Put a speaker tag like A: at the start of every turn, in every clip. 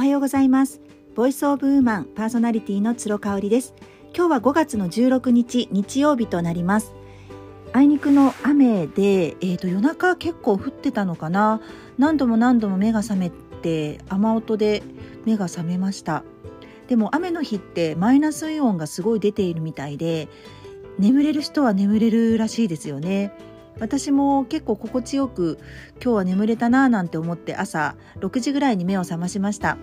A: おはようございます。ボイスオブウーマンパーソナリティの鶴香織です。今日は5月の16日日曜日となります。あいにくの雨で、えーと、夜中結構降ってたのかな。何度も何度も目が覚めて雨音で目が覚めました。でも雨の日ってマイナスイオンがすごい出ているみたいで眠れる人は眠れるらしいですよね。私も結構心地よく今日は眠れたなぁなんて思って朝6時ぐらいに目を覚ましました。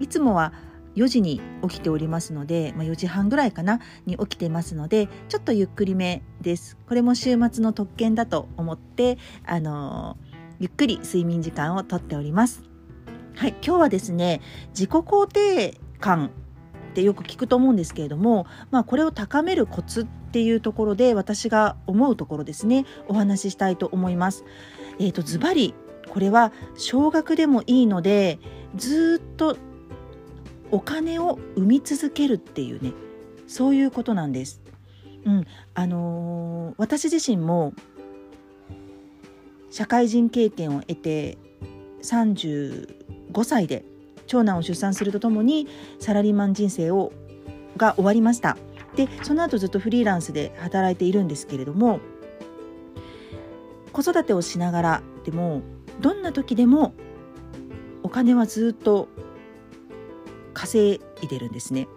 A: いつもは4時に起きておりますので、まあ、4時半ぐらいかなに起きてますのでちょっとゆっくりめです。これも週末の特権だと思ってあのー、ゆっくり睡眠時間をとっております。はい今日はですね自己肯定感ってよく聞くと思うんですけれども、まあ、これを高めるコツっていうところで私が思うところですねお話ししたいと思います。えーと、ズバリこれは少額でもいいのでずっとお金を生み続けるっていうねそういうことなんです。うんあのー、私自身も社会人経験を得て35歳で長男を出産するとともにサラリーマン人生をが終わりましたでその後ずっとフリーランスで働いているんですけれども子育てをしながらでもどんな時でもお金はずっと稼いでるんですね。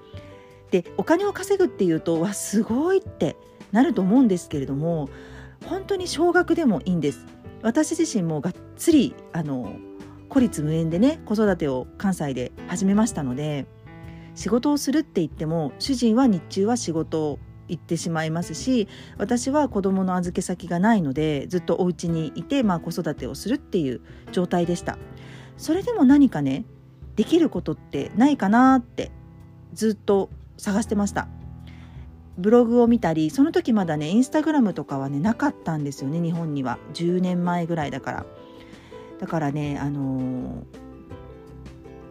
A: でお金を稼ぐっていうとわすごいってなると思うんですけれども本当に少額でもいいんです。私自身もがっつりあの孤立無縁でね子育てを関西で始めましたので仕事をするって言っても主人は日中は仕事を行ってしまいますし私は子供の預け先がないのでずっとお家にいて、まあ、子育てをするっていう状態でした。それでも何かねできることってないかなってずっと探してました。ブログを見たりその時まだねインスタグラムとかはねなかったんですよね日本には。10年前ぐらいだから。だからねあの、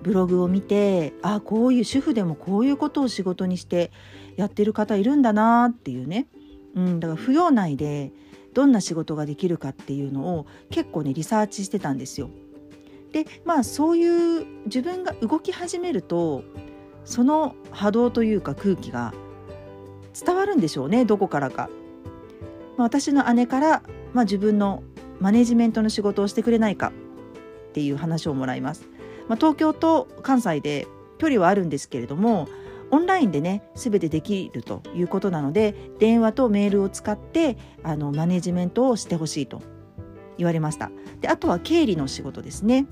A: ブログを見てあこういう主婦でもこういうことを仕事にしてやってる方いるんだなっていうね、うん、だから扶養内でどんな仕事ができるかっていうのを結構ねリサーチしてたんですよ。でまあそういう自分が動き始めるとその波動というか空気が伝わるんでしょうねどこからか。まあ、私の姉から、まあ、自分のマネジメントの仕事をしてくれないかっていう話をもらいます。まあ、東京と関西で距離はあるんですけれどもオンラインでね全てできるということなので電話とメールを使ってあのマネジメントをしてほしいと言われましたであとは経理の仕事ですね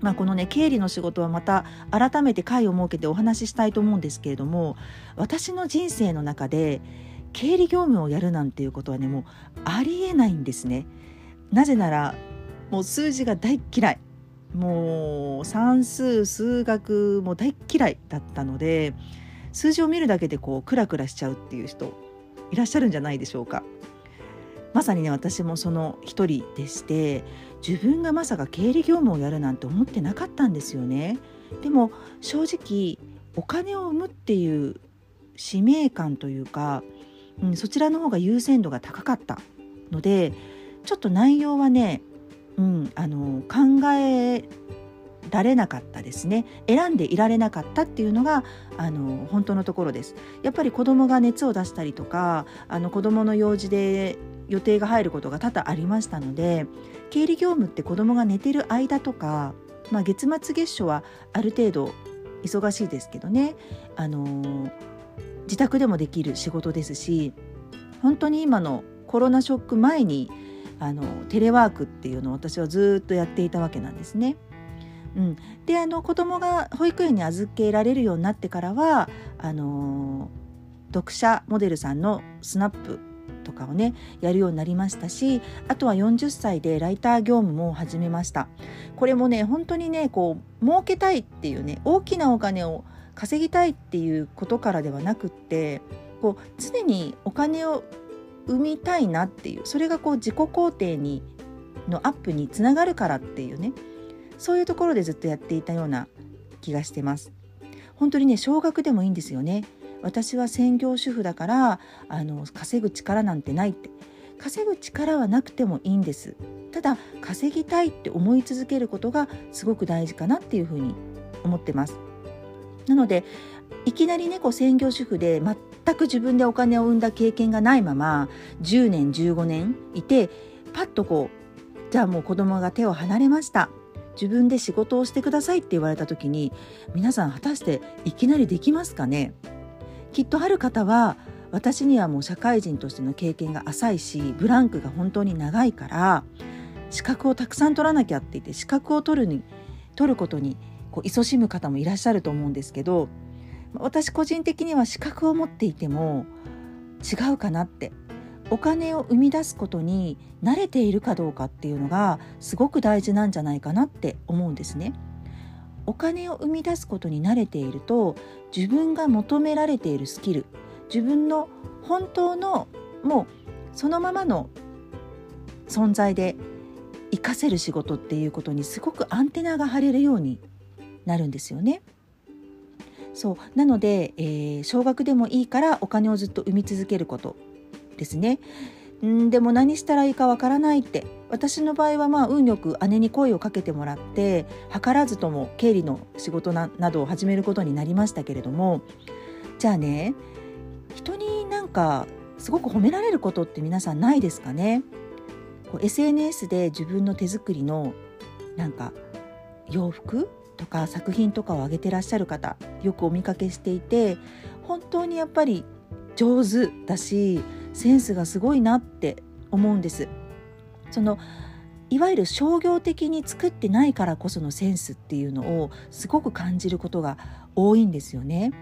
A: まあ、このね経理の仕事はまた改めて会を設けてお話ししたいと思うんですけれども私の人生の中で経理業務をやるなんていうことはねもうありえないんですね。なぜならもう数字が大嫌いもう算数数学も大嫌いだったので数字を見るだけでこうクラクラしちゃうっていう人いらっしゃるんじゃないでしょうか。まさにね私もその一人でして自分がまさか経理業務をやるなんて思ってなかったんですよね。でも正直お金を生むっていう使命感というか、うん、そちらの方が優先度が高かったのでちょっと内容はね、うん、あの考えられなかったですね。選んでいられなかったっていうのがあの本当のところです。やっぱり子供が熱を出したりとかあの子供の用事で予定が入ることが多々ありましたので経理業務って子供が寝てる間とか、まあ、月末月初はある程度忙しいですけどね。あの自宅でもできる仕事ですし本当に今のコロナショック前にあのテレワークっていうのを私はずっとやっていたわけなんですね。うん、であの子供が保育園に預けられるようになってからはあの読者モデルさんのスナップとかをねやるようになりましたしあとは40歳でライター業務も始めましたこれもね本当にねこう儲けたいっていうね大きなお金を稼ぎたいっていうことからではなくってこう常にお金を生みたいなっていうそれがこう自己肯定にのアップにつながるからっていうねそういうところでずっとやっていたような気がしてます。本当にね少額でもいいんですよね。私は専業主婦だからあの稼ぐ力なんてないって稼ぐ力はなくてもいいんですただ稼ぎたいって思い続けることがすごく大事かなっていうふうに思ってます。なのでいきなりねこう専業主婦で全く自分でお金を生んだ経験がないまま10年15年いてパッとこうじゃあもう子供が手を離れました。自分で仕事をしてくださいって言われた時に皆さん果たしていきなりできますかね？きっとある方は私にはもう社会人としての経験が浅いしブランクが本当に長いから資格をたくさん取らなきゃって言って資格を取るに取ることにこう勤しむ方もいらっしゃると思うんですけど私個人的には資格を持っていても違うかなってお金を生み出すことに慣れているかどうかっていうのがすごく大事なんじゃないかなって思うんですね。お金を生み出すことに慣れていると自分が求められているスキル自分の本当のもうそのままの存在で活かせる仕事っていうことにすごくアンテナが張れるようになるんですよね。そう。なので、えー、少額でもいいからお金をずっと生み続けることですね。んでも何したらいいかわからないって。私の場合はまあ運よく姉に声をかけてもらって図らずとも経理の仕事などを始めることになりましたけれども。じゃあね人になんかすごく褒められることって皆さんないですかね？こう SNS で自分の手作りのなんか洋服とか作品とかを上げてらっしゃる方よくお見かけしていて本当にやっぱり上手だしセンスがすごいなって思うんです。そのいわゆる商業的に作ってないからこそのセンスっていうのをすごく感じることが多いんですよね。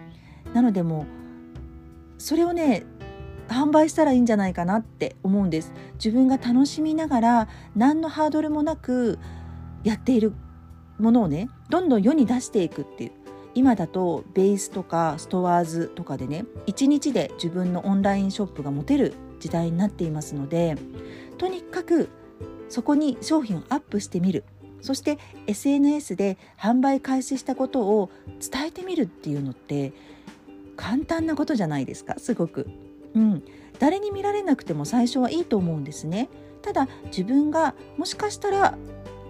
A: なのでもうそれをね販売したらいいんじゃないかなって思うんです自分が楽しみながら何のハードルもなくやっているものをねどんどん世に出していくっていう今だとベースとかストアーズとかでね1日で自分のオンラインショップが持てる時代になっていますのでとにかくそこに商品をアップしてみるそして SNS で販売開始したことを伝えてみるっていうのって簡単なことじゃないですかすごく。うん、誰に見られなくても最初はいいと思うんですね。ただ自分がもしかしたら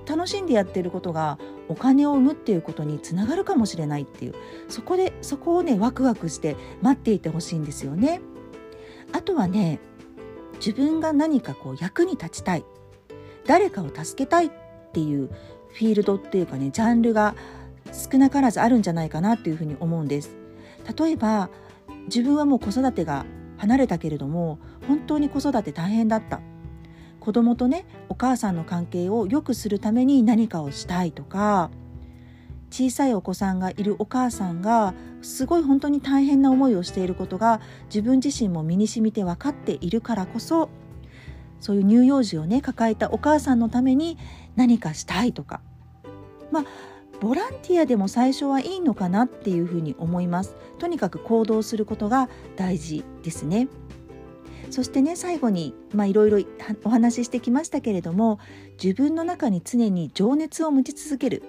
A: 楽しんでやってることがお金を生むっていうことにつながるかもしれないっていうそこでそこをねワクワクして待っていてほしいんですよね。あとはね自分が何かこう役に立ちたい誰かを助けたいっていうフィールドっていうかねジャンルが少なからずあるんじゃないかなっていうふうに思うんです。例えば自分はもう子育てが離れたけれども本当に子育て大変だった子供とねお母さんの関係を良くするために何かをしたいとか小さいお子さんがいるお母さんがすごい本当に大変な思いをしていることが自分自身も身に染みて分かっているからこそそういう乳幼児をね抱えたお母さんのために何かしたいとか。まあボランティアでも最初はいいのかなっていうふうに思います。とにかく行動することが大事ですね。そしてね最後にいろいろお話ししてきましたけれども自分の中に常に情熱を持ち続ける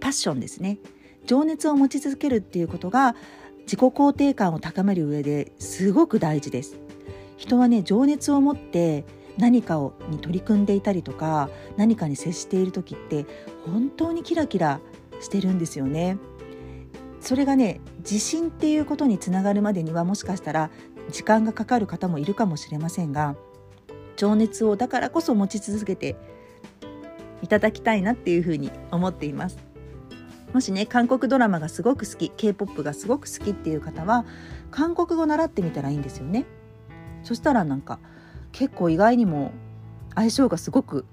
A: パッションですね。情熱を持ち続けるっていうことが自己肯定感を高める上ですごく大事です。人はね情熱を持って何かをに取り組んでいたりとか何かに接している時って本当にキラキラしてるんですよね。それがね自信っていうことにつながるまでにはもしかしたら時間がかかる方もいるかもしれませんが情熱をだからこそ持ち続けていただきたいなっていうふうに思っています。もしね韓国ドラマがすごく好き K-POP がすごく好きっていう方は韓国語習ってみたらいいんですよね。そしたらなんか結構意外にも相性がすごく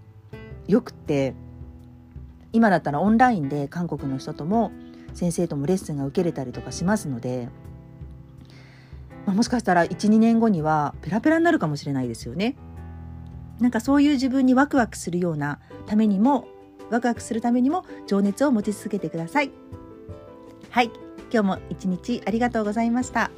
A: 良くて今だったらオンラインで韓国の人とも先生ともレッスンが受けれたりとかしますのでまあ、もしかしたら12年後にはペラペラになるかもしれないですよね。なんかそういう自分にワクワクするようなためにもワクワクするためにも情熱を持ち続けてください。はい今日も一日ありがとうございました。